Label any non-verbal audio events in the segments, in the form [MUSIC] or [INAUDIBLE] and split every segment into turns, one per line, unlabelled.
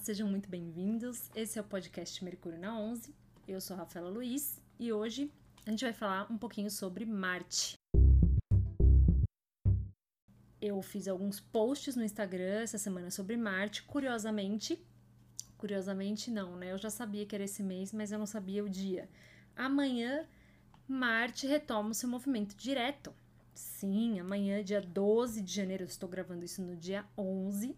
sejam muito bem-vindos. Esse é o podcast Mercúrio na 11. Eu sou Rafaela Luiz e hoje a gente vai falar um pouquinho sobre Marte. Eu fiz alguns posts no Instagram essa semana sobre Marte, curiosamente. Curiosamente, não, né? Eu já sabia que era esse mês, mas eu não sabia o dia. Amanhã, Marte retoma o seu movimento direto. Sim, amanhã, dia 12 de janeiro, eu estou gravando isso no dia 11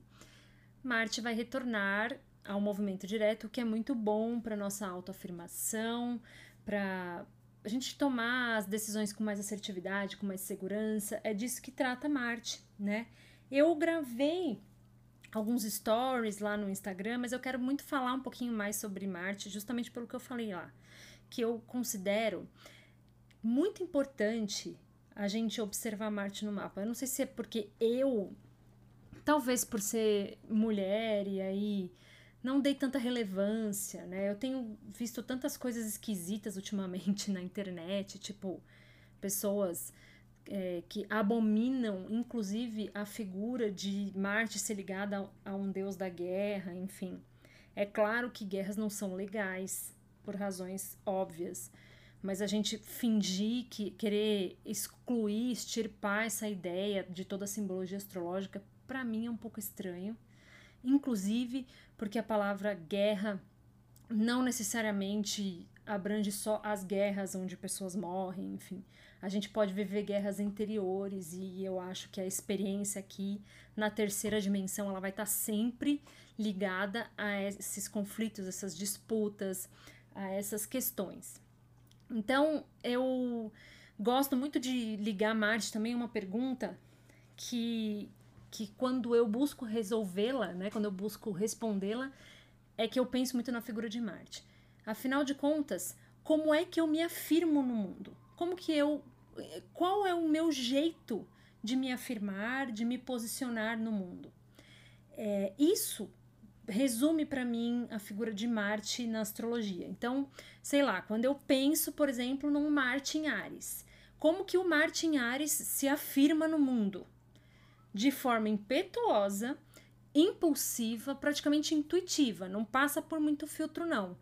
Marte vai retornar ao movimento direto, o que é muito bom para nossa autoafirmação, para a gente tomar as decisões com mais assertividade, com mais segurança. É disso que trata Marte, né? Eu gravei alguns stories lá no Instagram, mas eu quero muito falar um pouquinho mais sobre Marte, justamente pelo que eu falei lá, que eu considero muito importante a gente observar Marte no mapa. Eu não sei se é porque eu talvez por ser mulher e aí não dei tanta relevância, né? Eu tenho visto tantas coisas esquisitas ultimamente [LAUGHS] na internet, tipo pessoas é, que abominam, inclusive, a figura de Marte ser ligada a, a um deus da guerra, enfim. É claro que guerras não são legais, por razões óbvias, mas a gente fingir que querer excluir, extirpar essa ideia de toda a simbologia astrológica para mim é um pouco estranho, inclusive porque a palavra guerra não necessariamente abrange só as guerras onde pessoas morrem, enfim. A gente pode viver guerras interiores e eu acho que a experiência aqui na terceira dimensão ela vai estar tá sempre ligada a esses conflitos, essas disputas, a essas questões. Então, eu gosto muito de ligar Marte também uma pergunta que que quando eu busco resolvê-la, né, quando eu busco respondê-la, é que eu penso muito na figura de Marte. Afinal de contas, como é que eu me afirmo no mundo? Como que eu qual é o meu jeito de me afirmar, de me posicionar no mundo? É, isso resume para mim a figura de Marte na astrologia. Então, sei lá, quando eu penso, por exemplo, num Marte em Ares, como que o Marte em Ares se afirma no mundo? De forma impetuosa, impulsiva, praticamente intuitiva, não passa por muito filtro, não.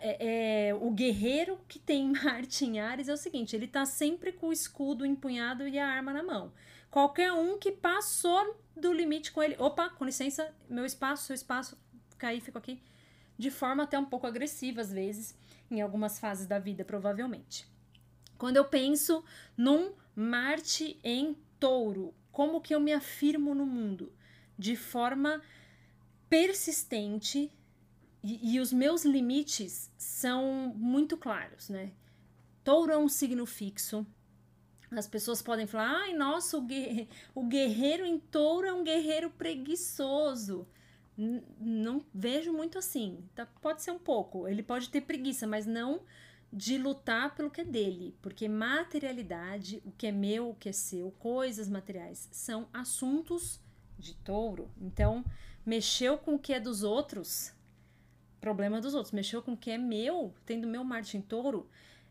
É, é, o guerreiro que tem [LAUGHS] Marte em Ares é o seguinte: ele tá sempre com o escudo empunhado e a arma na mão. Qualquer um que passou do limite com ele, opa, com licença, meu espaço, seu espaço, caí, fico aqui, de forma até um pouco agressiva às vezes, em algumas fases da vida, provavelmente. Quando eu penso num Marte em touro, como que eu me afirmo no mundo? De forma persistente e, e os meus limites são muito claros, né? Touro é um signo fixo. As pessoas podem falar, ai, nossa, o, guerreiro, em touro é um guerreiro preguiçoso. Não vejo muito assim. Tá, pode ser um pouco. Ele pode ter preguiça, mas não de lutar pelo que é dele, porque materialidade, o que é meu, o que é seu, coisas materiais, são assuntos de touro. Então, mexeu com o que é dos outros, problema dos outros. Mexeu com o que é meu, tendo meu Marte em touro,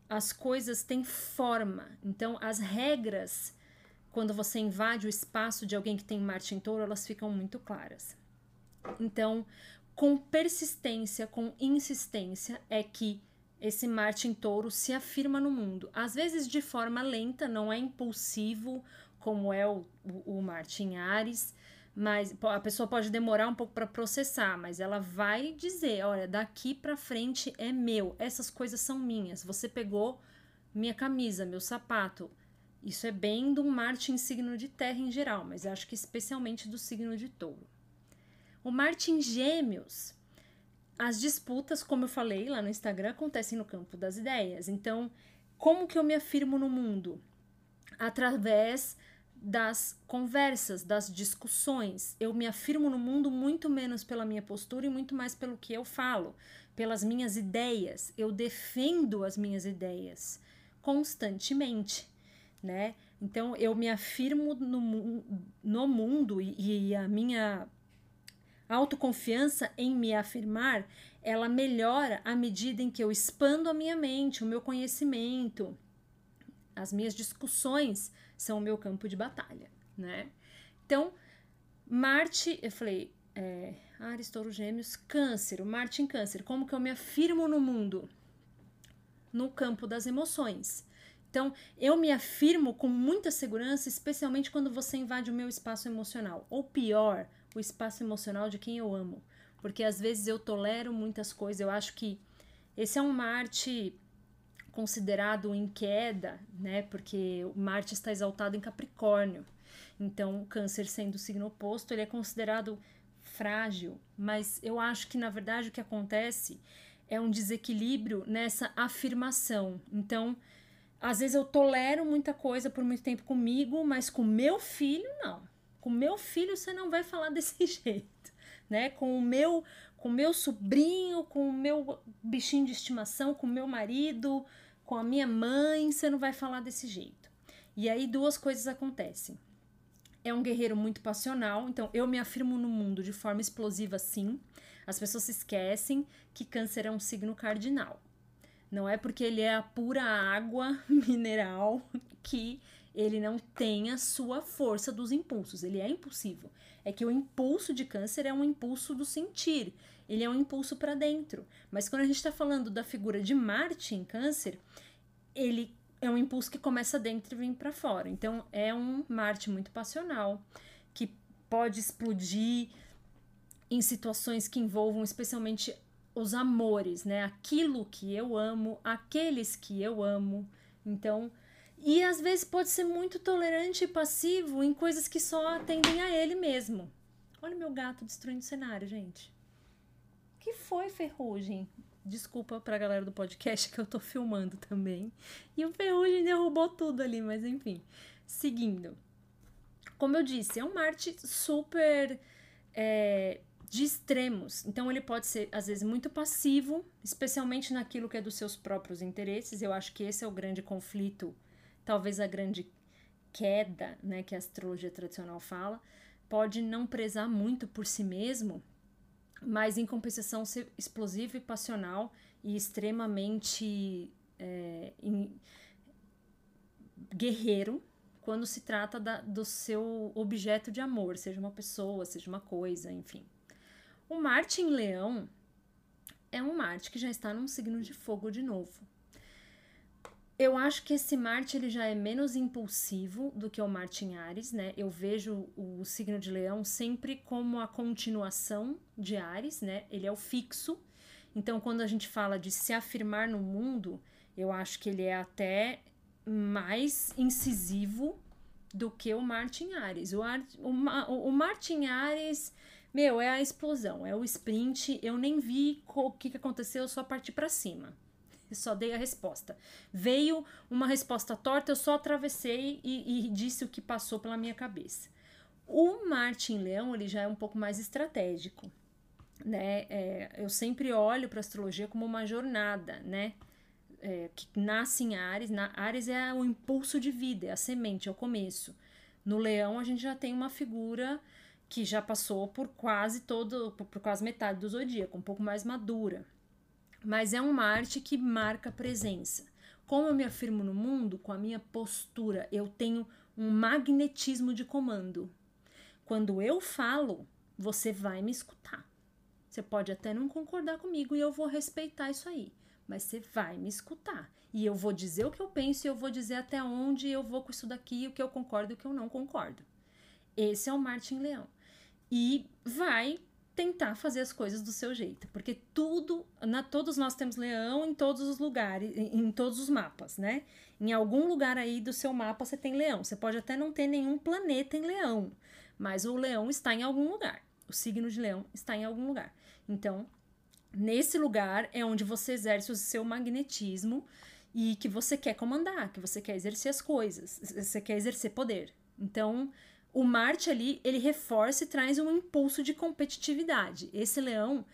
as coisas têm forma. Então, as regras, quando você invade o espaço de alguém que tem Marte em touro, elas ficam muito claras. Então, com persistência, com insistência, é que esse Marte em touro se afirma no mundo. Às vezes de forma lenta, não é impulsivo, como é o, o, o Marte em Ares, mas a pessoa pode demorar um pouco para processar, mas ela vai dizer: olha, daqui para frente é meu, essas coisas são minhas. Você pegou minha camisa, meu sapato. Isso é bem do Marte em signo de terra em geral, mas acho que especialmente do signo de touro. O Marte em Gêmeos as disputas, como eu falei lá no Instagram, acontecem no campo das ideias. Então, como que eu me afirmo no mundo? Através das conversas, das discussões. Eu me afirmo no mundo muito menos pela minha postura e muito mais pelo que eu falo, pelas minhas ideias. Eu defendo as minhas ideias constantemente, né? Então eu me afirmo no, no mundo e, e a minha a autoconfiança em me afirmar, ela melhora à medida em que eu expando a minha mente, o meu conhecimento. As minhas discussões são o meu campo de batalha, né? Então, Marte, eu falei, é, Ares, Touro, Gêmeos, Câncer, Marte em Câncer. Como que eu me afirmo no mundo? No campo das emoções. Então, eu me afirmo com muita segurança, especialmente quando você invade o meu espaço emocional. Ou pior, o espaço emocional de quem eu amo. Porque às vezes eu tolero muitas coisas. Eu acho que esse é um Marte considerado em queda, né? Porque Marte está exaltado em Capricórnio. Então, o Câncer sendo o signo oposto, ele é considerado frágil, mas eu acho que na verdade o que acontece é um desequilíbrio nessa afirmação. Então, às vezes eu tolero muita coisa por muito tempo comigo, mas com meu filho não. Com meu filho você não vai falar [LAUGHS] desse jeito, né? Com o meu, com o meu sobrinho, com o meu bichinho de estimação, com o meu marido, com a minha mãe, você não vai falar desse jeito. E aí duas coisas acontecem é um guerreiro muito passional, então eu me afirmo no mundo de forma explosiva sim. As pessoas se esquecem que câncer é um signo cardinal. Não é porque ele é a pura água [LAUGHS] mineral que ele não tem a sua força dos impulsos. Ele é impulsivo. É que o impulso de câncer é um impulso do sentir. Ele é um impulso para dentro. Mas quando a gente está falando da figura de Marte em câncer, ele é um impulso que começa dentro e vem para fora. Então é um Marte muito passional que pode explodir em situações que envolvam especialmente os amores, né? Aquilo que eu amo, aqueles que eu amo. Então, e às vezes pode ser muito tolerante e passivo em coisas que só atendem a ele mesmo. Olha meu gato destruindo o cenário, gente. que foi, Ferrugem? Desculpa pra galera do podcast que eu tô filmando também. E o Ferrugem derrubou tudo ali, mas enfim. Seguindo. Como eu disse, é um Marte super é, de extremos. Então ele pode ser, às vezes, muito passivo, especialmente naquilo que é dos seus próprios interesses. Eu acho que esse é o grande conflito, talvez a grande queda, né, que a astrologia tradicional fala. Pode não prezar muito por si mesmo mas em compensação ser explosivo e passional e extremamente é, guerreiro quando se trata da, do seu objeto de amor, seja uma pessoa, seja uma coisa, enfim. O Marte em Leão é um Marte que já está num signo de fogo de novo. Eu acho que esse Marte ele já é menos impulsivo do que o Marte em Ares, né? Eu vejo o signo de Leão sempre como a continuação de Ares, né? Ele é o fixo. Então, quando a gente fala de se afirmar no mundo, eu acho que ele é até mais incisivo do que o Marte em Ares. O, Ar, o, o Marte em Ares, meu, é a explosão, é o sprint. Eu nem vi o que, que aconteceu, eu só parti para cima só dei a resposta. Veio uma resposta torta, eu só atravessei e, e disse o que passou pela minha cabeça. O Martin Leão ele já é um pouco mais estratégico, né? É, eu sempre olho para astrologia como uma jornada, né? É, que nasce em Ares. Na, Ares é o impulso de vida, é a semente, é o começo. No Leão a gente já tem uma figura que já passou por quase todo, por, por quase metade do zodíaco, um pouco mais madura mas é um Marte que marca presença. Como eu me afirmo no mundo? Com a minha postura. Eu tenho um magnetismo de comando. Quando eu falo, você vai me escutar. Você pode até não concordar comigo e eu vou respeitar isso aí, mas você vai me escutar. E eu vou dizer o que eu penso e eu vou dizer até onde eu vou com isso daqui, o que eu concordo e o que eu não concordo. Esse é o Martin Leão. E vai tentar fazer as coisas do seu jeito, porque tudo, na todos nós temos leão em todos os lugares, em todos os mapas, né? Em algum lugar aí do seu mapa você tem leão. Você pode até não ter nenhum planeta em leão, mas o leão está em algum lugar. O signo de leão está em algum lugar. Então, nesse lugar é onde você exerce o seu magnetismo e que você quer comandar, que você quer exercer as coisas, você quer exercer poder. Então, o Marte ali, ele reforça e traz um impulso de competitividade. Esse leão,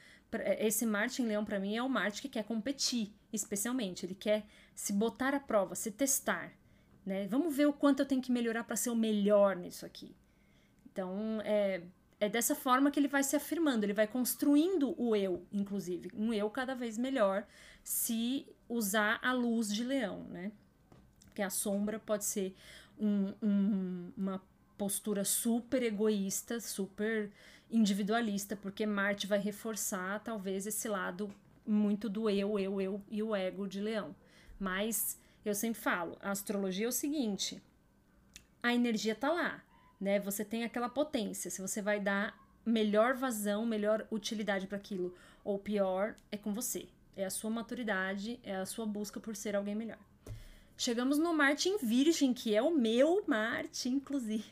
esse Marte em leão para mim é o Marte que quer competir, especialmente, ele quer se botar à prova, se testar, né? Vamos ver o quanto eu tenho que melhorar para ser o melhor nisso aqui. Então, é, é dessa forma que ele vai se afirmando, ele vai construindo o eu, inclusive, um eu cada vez melhor se usar a luz de leão, né? Porque a sombra pode ser um, um, uma postura super egoísta, super individualista, porque Marte vai reforçar talvez esse lado muito do eu, eu, eu e o ego de Leão. Mas eu sempre falo, a astrologia é o seguinte: a energia tá lá, né? Você tem aquela potência. Se você vai dar melhor vazão, melhor utilidade para aquilo, ou pior, é com você. É a sua maturidade, é a sua busca por ser alguém melhor. Chegamos no Marte em Virgem, que é o meu Marte, inclusive.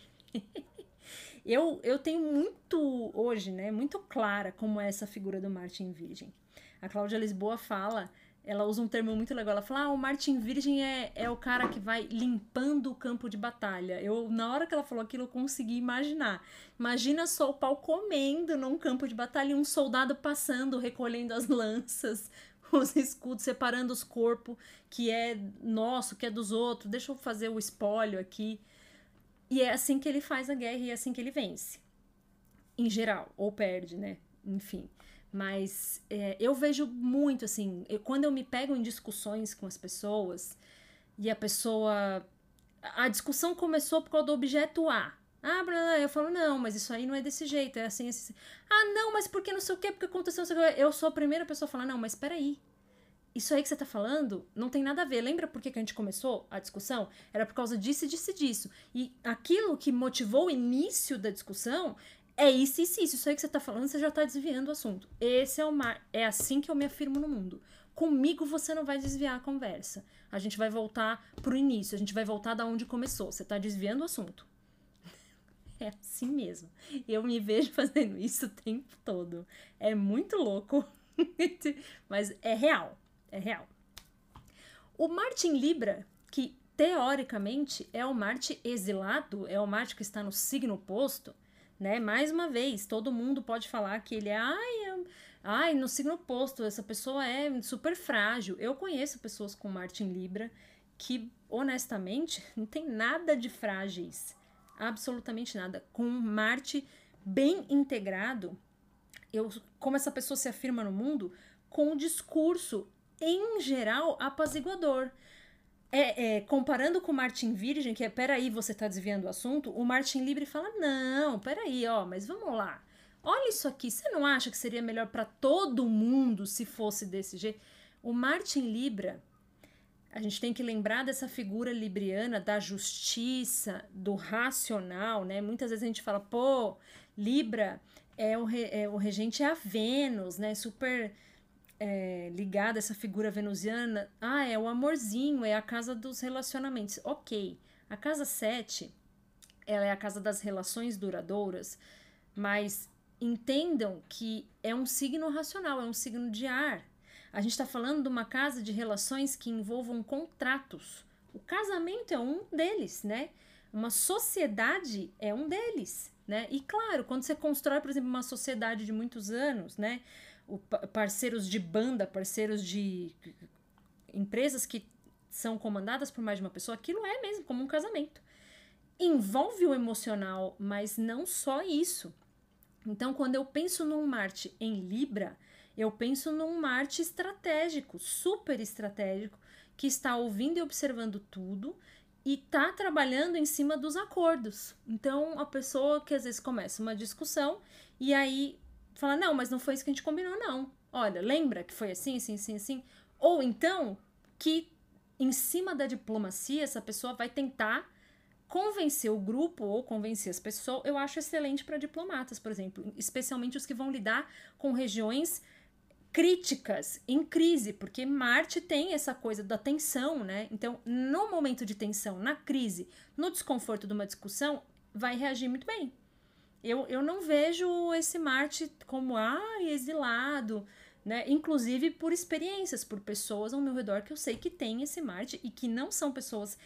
[LAUGHS] eu, eu tenho muito hoje, né, muito clara como é essa figura do Marte em Virgem. A Cláudia Lisboa fala ela usa um termo muito legal. Ela fala: ah, o Martin Virgem é, é o cara que vai limpando o campo de batalha. Eu, na hora que ela falou aquilo, eu consegui imaginar. Imagina só o pau comendo num campo de batalha e um soldado passando, recolhendo as lanças, [LAUGHS] os escudos, separando os corpos, que é nosso, que é dos outros. Deixa eu fazer o espólio aqui. E é assim que ele faz a guerra e é assim que ele vence. Em geral, ou perde, né? Enfim. Mas é, eu vejo muito assim, eu, quando eu me pego em discussões com as pessoas e a pessoa. A discussão começou por causa do objeto A. Ah, blá, eu falo, não, mas isso aí não é desse jeito, é assim, assim. Ah, não, mas por que não sei o quê, porque aconteceu não sei o quê. Eu sou a primeira pessoa a falar, não, mas peraí. Isso aí que você tá falando não tem nada a ver. Lembra por que, que a gente começou a discussão? Era por causa disso e disso e disso. E aquilo que motivou o início da discussão é isso, isso, isso. Isso aí que você tá falando, você já tá desviando o assunto. Esse é o mar. É assim que eu me afirmo no mundo. Comigo você não vai desviar a conversa. A gente vai voltar pro início, a gente vai voltar da onde começou. Você tá desviando o assunto. [LAUGHS] É assim mesmo. Eu me vejo [LAUGHS] fazendo isso o tempo todo. É muito louco, [LAUGHS] mas é real. É real. O Marte em Libra, que teoricamente é o Marte exilado, é o Marte que está no signo oposto, né? Mais uma vez, todo mundo pode falar que ele é, ai, é, ai, no signo oposto, essa pessoa é super frágil. Eu conheço pessoas com Marte em Libra que, honestamente, [LAUGHS] não tem nada de frágeis. Absolutamente nada. Com Marte bem integrado, eu, como essa pessoa se afirma no mundo, com o discurso, em geral, apaziguador. É, é, comparando com o Martin Virgem, que é, peraí, você tá desviando o assunto, o Martin Libre fala, não, peraí, ó, mas vamos lá. Olha isso aqui, você não acha que seria melhor para todo mundo se fosse desse jeito? O Martin Libra, a gente tem que lembrar dessa figura libriana da justiça, do racional, né? Muitas vezes a gente fala, pô, Libra é o, re, é, o regente é a Vênus, né? Super é, ligada a essa figura venusiana, ah, é o amorzinho, é a casa dos relacionamentos. Ok, a casa 7, ela é a casa das relações duradouras, mas entendam que é um signo racional, é um signo de ar. A gente está falando de uma casa de relações que envolvam contratos. O casamento é um deles, né? Uma sociedade é um deles, né? E claro, quando você constrói, por exemplo, uma sociedade de muitos anos, né? Parceiros de banda, parceiros de empresas que são comandadas por mais de uma pessoa, aquilo é mesmo como um casamento. Envolve o emocional, mas não só isso. Então, quando eu penso num Marte em Libra, eu penso num Marte estratégico, super estratégico, que está ouvindo e observando tudo e está trabalhando em cima dos acordos. Então, a pessoa que às vezes começa uma discussão e aí fala, não, mas não foi isso que a gente combinou, não. Olha, lembra que foi assim, assim, assim, assim? Ou então que em cima da diplomacia essa pessoa vai tentar convencer o grupo ou convencer as pessoas. Eu acho excelente para diplomatas, por exemplo, especialmente os que vão lidar com regiões críticas, em crise, porque Marte tem essa coisa da tensão, né? Então, no momento de tensão, na crise, no desconforto de uma discussão, vai reagir muito bem. Eu, eu não vejo esse Marte como, ah, exilado, né? Inclusive por experiências, por pessoas ao meu redor que eu sei que tem esse Marte e que não são pessoas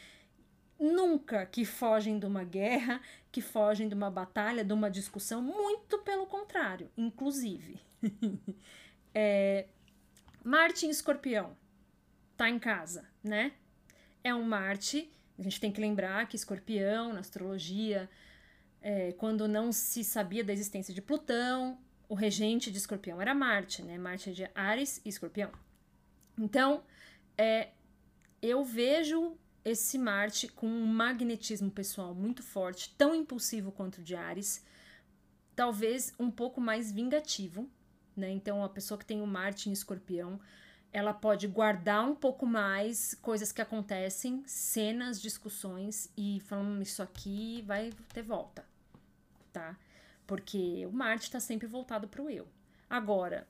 nunca que fogem de uma guerra, que fogem de uma batalha, de uma discussão, muito pelo contrário, inclusive. [LAUGHS] é, Marte em Escorpião tá em casa, né? É um Marte, a gente tem que lembrar que Escorpião, na astrologia, é, quando não se sabia da existência de Plutão, o regente de Escorpião era Marte, né? Marte é de Ares e Escorpião. Então, é, eu vejo esse Marte com um magnetismo pessoal muito forte, tão impulsivo quanto o de Ares, talvez um pouco mais vingativo, né? Então, a pessoa que tem o Marte em Escorpião, ela pode guardar um pouco mais coisas que acontecem, cenas, discussões e falando isso aqui vai ter volta, tá? Porque o Marte está sempre voltado para o eu. Agora,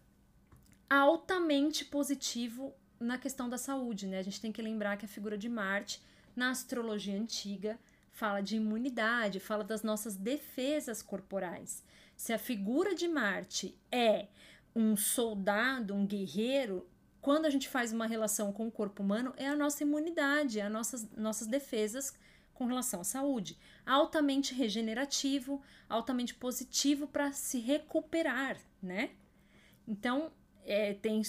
altamente positivo na questão da saúde, né? A gente tem que lembrar que a figura de Marte, na astrologia antiga, fala de imunidade, fala das nossas defesas corporais. Se a figura de Marte é um soldado, um guerreiro, quando a gente faz uma relação com o corpo humano, é a nossa imunidade, é as nossas, nossas defesas com relação à saúde. Altamente regenerativo, altamente positivo para se recuperar, né? Então, é, tem,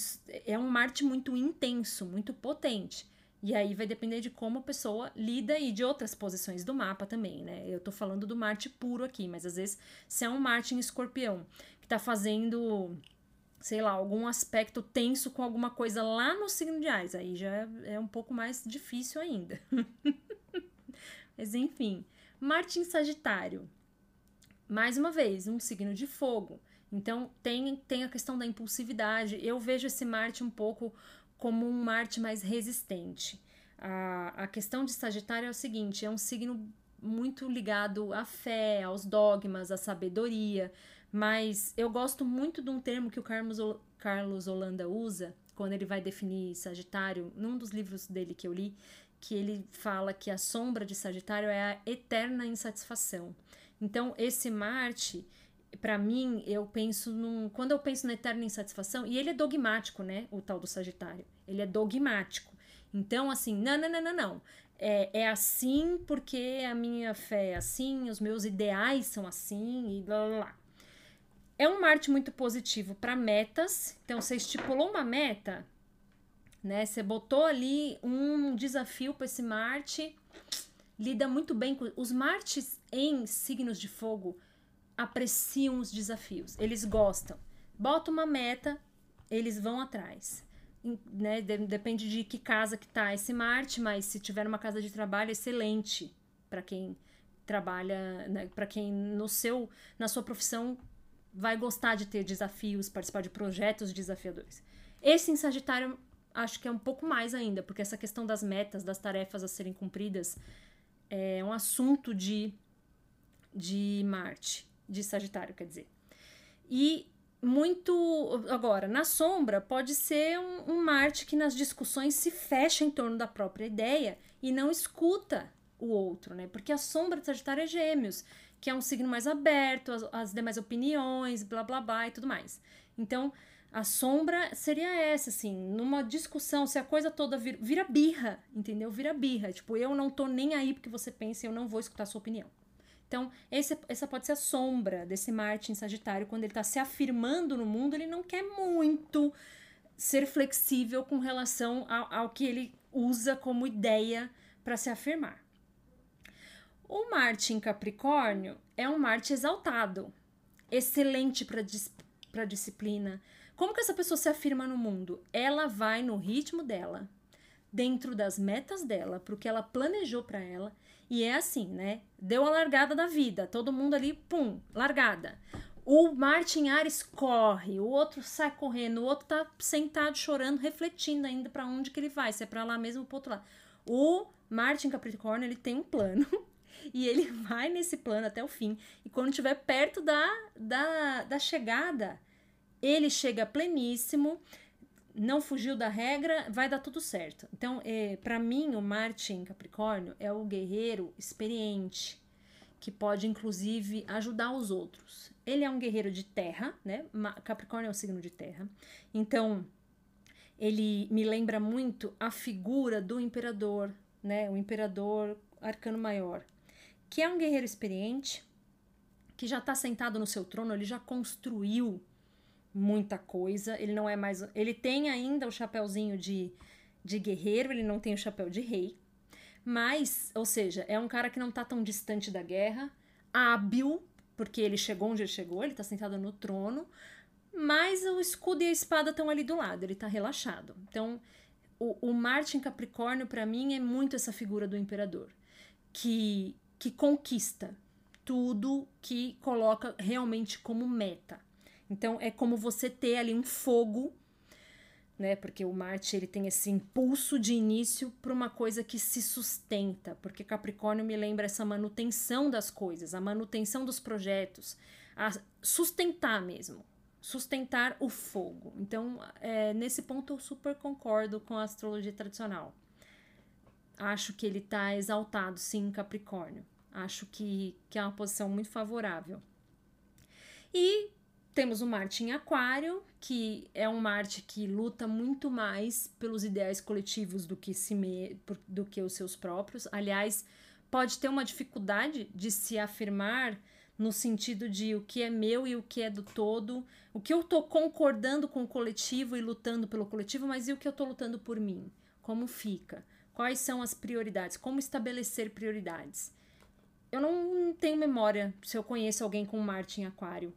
é um Marte muito intenso, muito potente. E aí vai depender de como a pessoa lida e de outras posições do mapa também, né? Eu tô falando do Marte puro aqui, mas às vezes se é um Marte em escorpião que tá fazendo, sei lá, algum aspecto tenso com alguma coisa lá no signo de Ares, aí já é um pouco mais difícil ainda. [LAUGHS] mas enfim, Marte em Sagitário. Mais uma vez, um signo de fogo. Então tem, tem a questão da impulsividade. Eu vejo esse Marte um pouco como um Marte mais resistente. A, a questão de Sagitário é o seguinte: é um signo muito ligado à fé, aos dogmas, à sabedoria. Mas eu gosto muito de um termo que o Carlos, Carlos Holanda usa quando ele vai definir Sagitário, num dos livros dele que eu li, que ele fala que a sombra de Sagitário é a eterna insatisfação. Então, esse Marte, para mim, eu penso num. Quando eu penso na eterna insatisfação, e ele é dogmático, né? O tal do Sagitário. Ele é dogmático. Então, assim, não, não, não, não, não. É, é assim porque a minha fé é assim, os meus ideais são assim e blá blá blá. É um Marte muito positivo para metas. Então, você estipulou uma meta, né? Você botou ali um desafio para esse Marte, lida muito bem com. Os Martes em signos de fogo apreciam os desafios, eles gostam. Bota uma meta, eles vão atrás. Né? Depende de que casa que tá esse Marte, mas se tiver uma casa de trabalho, excelente para quem trabalha, né? para quem no seu, na sua profissão vai gostar de ter desafios, participar de projetos desafiadores. Esse em Sagitário acho que é um pouco mais ainda, porque essa questão das metas, das tarefas a serem cumpridas é um assunto de de Marte de Sagitário, quer dizer. E muito. Agora, na sombra, pode ser um, um Marte que nas discussões se fecha em torno da própria ideia e não escuta o outro, né? Porque a sombra de Sagitário é Gêmeos, que é um signo mais aberto, as, as demais opiniões, blá blá blá e tudo mais. Então, a sombra seria essa, assim, numa discussão, se a coisa toda vira, vira birra, entendeu? Vira birra. Tipo, eu não tô nem aí porque você pensa eu não vou escutar sua opinião. Então, esse, essa pode ser a sombra desse Marte em Sagitário. Quando ele está se afirmando no mundo, ele não quer muito ser flexível com relação ao, ao que ele usa como ideia para se afirmar. O Marte em Capricórnio é um Marte exaltado, excelente para dis disciplina. Como que essa pessoa se afirma no mundo? Ela vai no ritmo dela, dentro das metas dela, para o que ela planejou para ela e é assim, né? Deu a largada da vida, todo mundo ali, pum, largada. O Martin Ares corre, o outro sai correndo, o outro tá sentado chorando, refletindo ainda para onde que ele vai, se é para lá mesmo ou pro outro lado. O Martin Capricórnio, ele tem um plano [LAUGHS] e ele vai nesse plano até o fim. E quando estiver perto da, da, da chegada, ele chega pleníssimo, não fugiu da regra, vai dar tudo certo. Então, é, para mim, o Marte em Capricórnio é o guerreiro experiente, que pode inclusive ajudar os outros. Ele é um guerreiro de terra, né? Capricórnio é o signo de terra. Então, ele me lembra muito a figura do imperador, né? O imperador arcano maior, que é um guerreiro experiente, que já está sentado no seu trono, ele já construiu muita coisa. Ele não é mais. Ele tem ainda o chapéuzinho de, de guerreiro, ele não tem o chapéu de rei. Mas, ou seja, é um cara que não tá tão distante da guerra, hábil, porque ele chegou onde ele chegou, ele tá sentado no trono, mas o escudo e a espada estão ali do lado, ele tá relaxado. Então, o, o Marte em Capricórnio, para mim, é muito essa figura do imperador, que, que conquista tudo que coloca realmente como meta. Então, é como você ter ali um fogo né? Porque o Marte ele tem esse impulso de início para uma coisa que se sustenta, porque Capricórnio me lembra essa manutenção das coisas, a manutenção dos projetos, a sustentar mesmo, sustentar o fogo. Então, é, nesse ponto eu super concordo com a astrologia tradicional. Acho que ele está exaltado, sim, em Capricórnio. Acho que, que é uma posição muito favorável. E temos o Marte em Aquário, que é um Marte que luta muito mais pelos ideais coletivos do que, si me, do que os seus próprios. Aliás, pode ter uma dificuldade de se afirmar no sentido de o que é meu e o que é do todo, o que eu tô concordando com o coletivo e lutando pelo coletivo, mas e o que eu tô lutando por mim? Como fica? Quais são as prioridades? Como estabelecer prioridades? Eu não tenho memória se eu conheço alguém com Marte em Aquário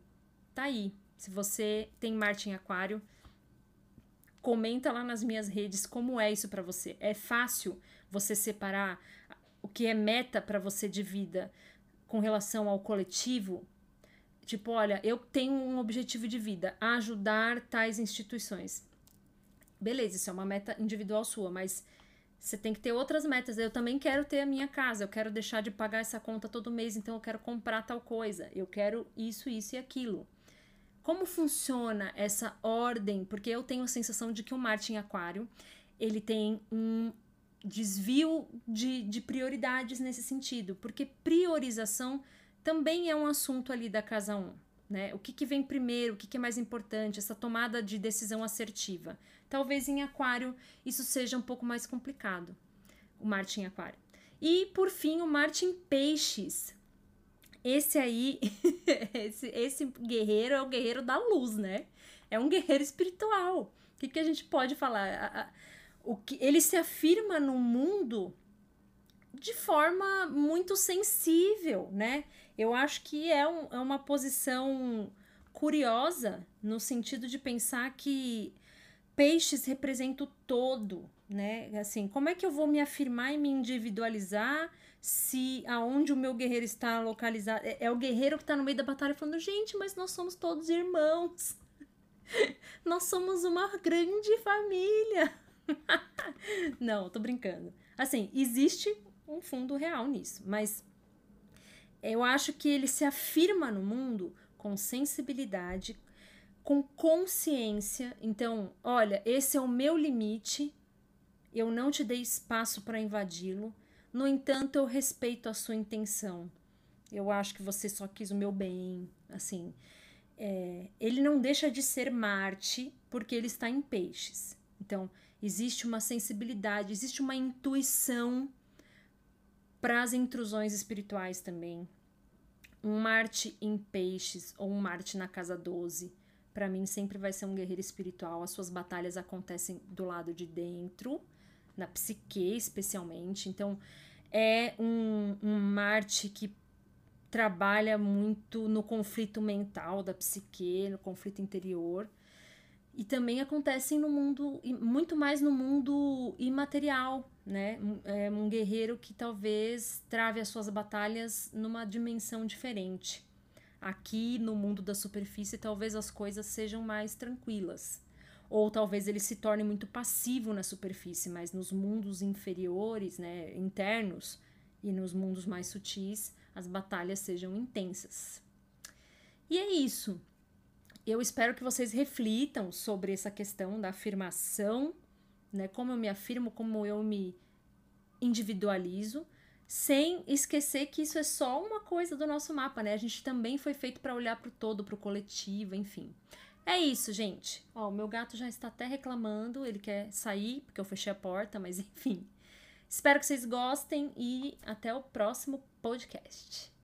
tá aí. Se você tem Marte em Aquário, comenta lá nas minhas redes como é isso para você. É fácil você separar o que é meta para você de vida com relação ao coletivo? Tipo, olha, eu tenho um objetivo de vida, ajudar tais instituições. Beleza, isso é uma meta individual sua, mas você tem que ter outras metas. Eu também quero ter a minha casa, eu quero deixar de pagar essa conta todo mês, então eu quero comprar tal coisa. Eu quero isso, isso e aquilo. Como funciona essa ordem? Porque eu tenho a sensação de que o Marte em Aquário ele tem um desvio de, de prioridades nesse sentido, porque priorização também é um assunto ali da casa 1. Né? O que, que vem primeiro, o que, que é mais importante, essa tomada de decisão assertiva. Talvez em Aquário isso seja um pouco mais complicado, o Marte em Aquário. E por fim, o Marte em Peixes. Esse aí, [LAUGHS] esse, esse guerreiro é o guerreiro da luz, né? É um guerreiro espiritual. O que, que a gente pode falar? o que ele se afirma no mundo de forma muito sensível, né? Eu acho que é, um, é uma posição curiosa no sentido de pensar que peixes representa o todo, né? Assim, como é que eu vou me afirmar e me individualizar se aonde o meu guerreiro está localizado é, é o guerreiro que está no meio da batalha falando gente mas nós somos todos irmãos. [LAUGHS] Nós somos uma grande família. [LAUGHS] Não tô brincando. Assim existe um fundo real nisso mas eu acho que ele se afirma no mundo com sensibilidade com consciência. Então olha esse é o meu limite eu não te dei espaço para invadi-lo no entanto, eu respeito a sua intenção. Eu acho que você só quis o meu bem. Assim, é, ele não deixa de ser Marte porque ele está em peixes. Então, existe uma sensibilidade, existe uma intuição para as intrusões espirituais também. Um Marte em peixes ou um Marte na casa 12, para mim sempre vai ser um guerreiro espiritual. As suas batalhas acontecem do lado de dentro, na psique especialmente. Então, é um, um Marte que trabalha muito no conflito mental da psique, no conflito interior. E também acontecem no mundo, muito mais no mundo imaterial, né? É um guerreiro que talvez trave as suas batalhas numa dimensão diferente. Aqui no mundo da superfície, talvez as coisas sejam mais tranquilas. Ou talvez ele se torne muito passivo na superfície, mas nos mundos inferiores, né, internos e nos mundos mais sutis, as batalhas sejam intensas. E é isso. Eu espero que vocês reflitam sobre essa questão da afirmação, né, como eu me afirmo, como eu me individualizo, sem esquecer que isso é só uma coisa do nosso mapa, né? A gente também foi feito para olhar para o todo, para o coletivo, enfim. É isso, gente. Ó, o meu gato já está até reclamando, ele quer sair porque eu fechei a porta, mas [LAUGHS] enfim. Espero que vocês gostem e até o próximo podcast.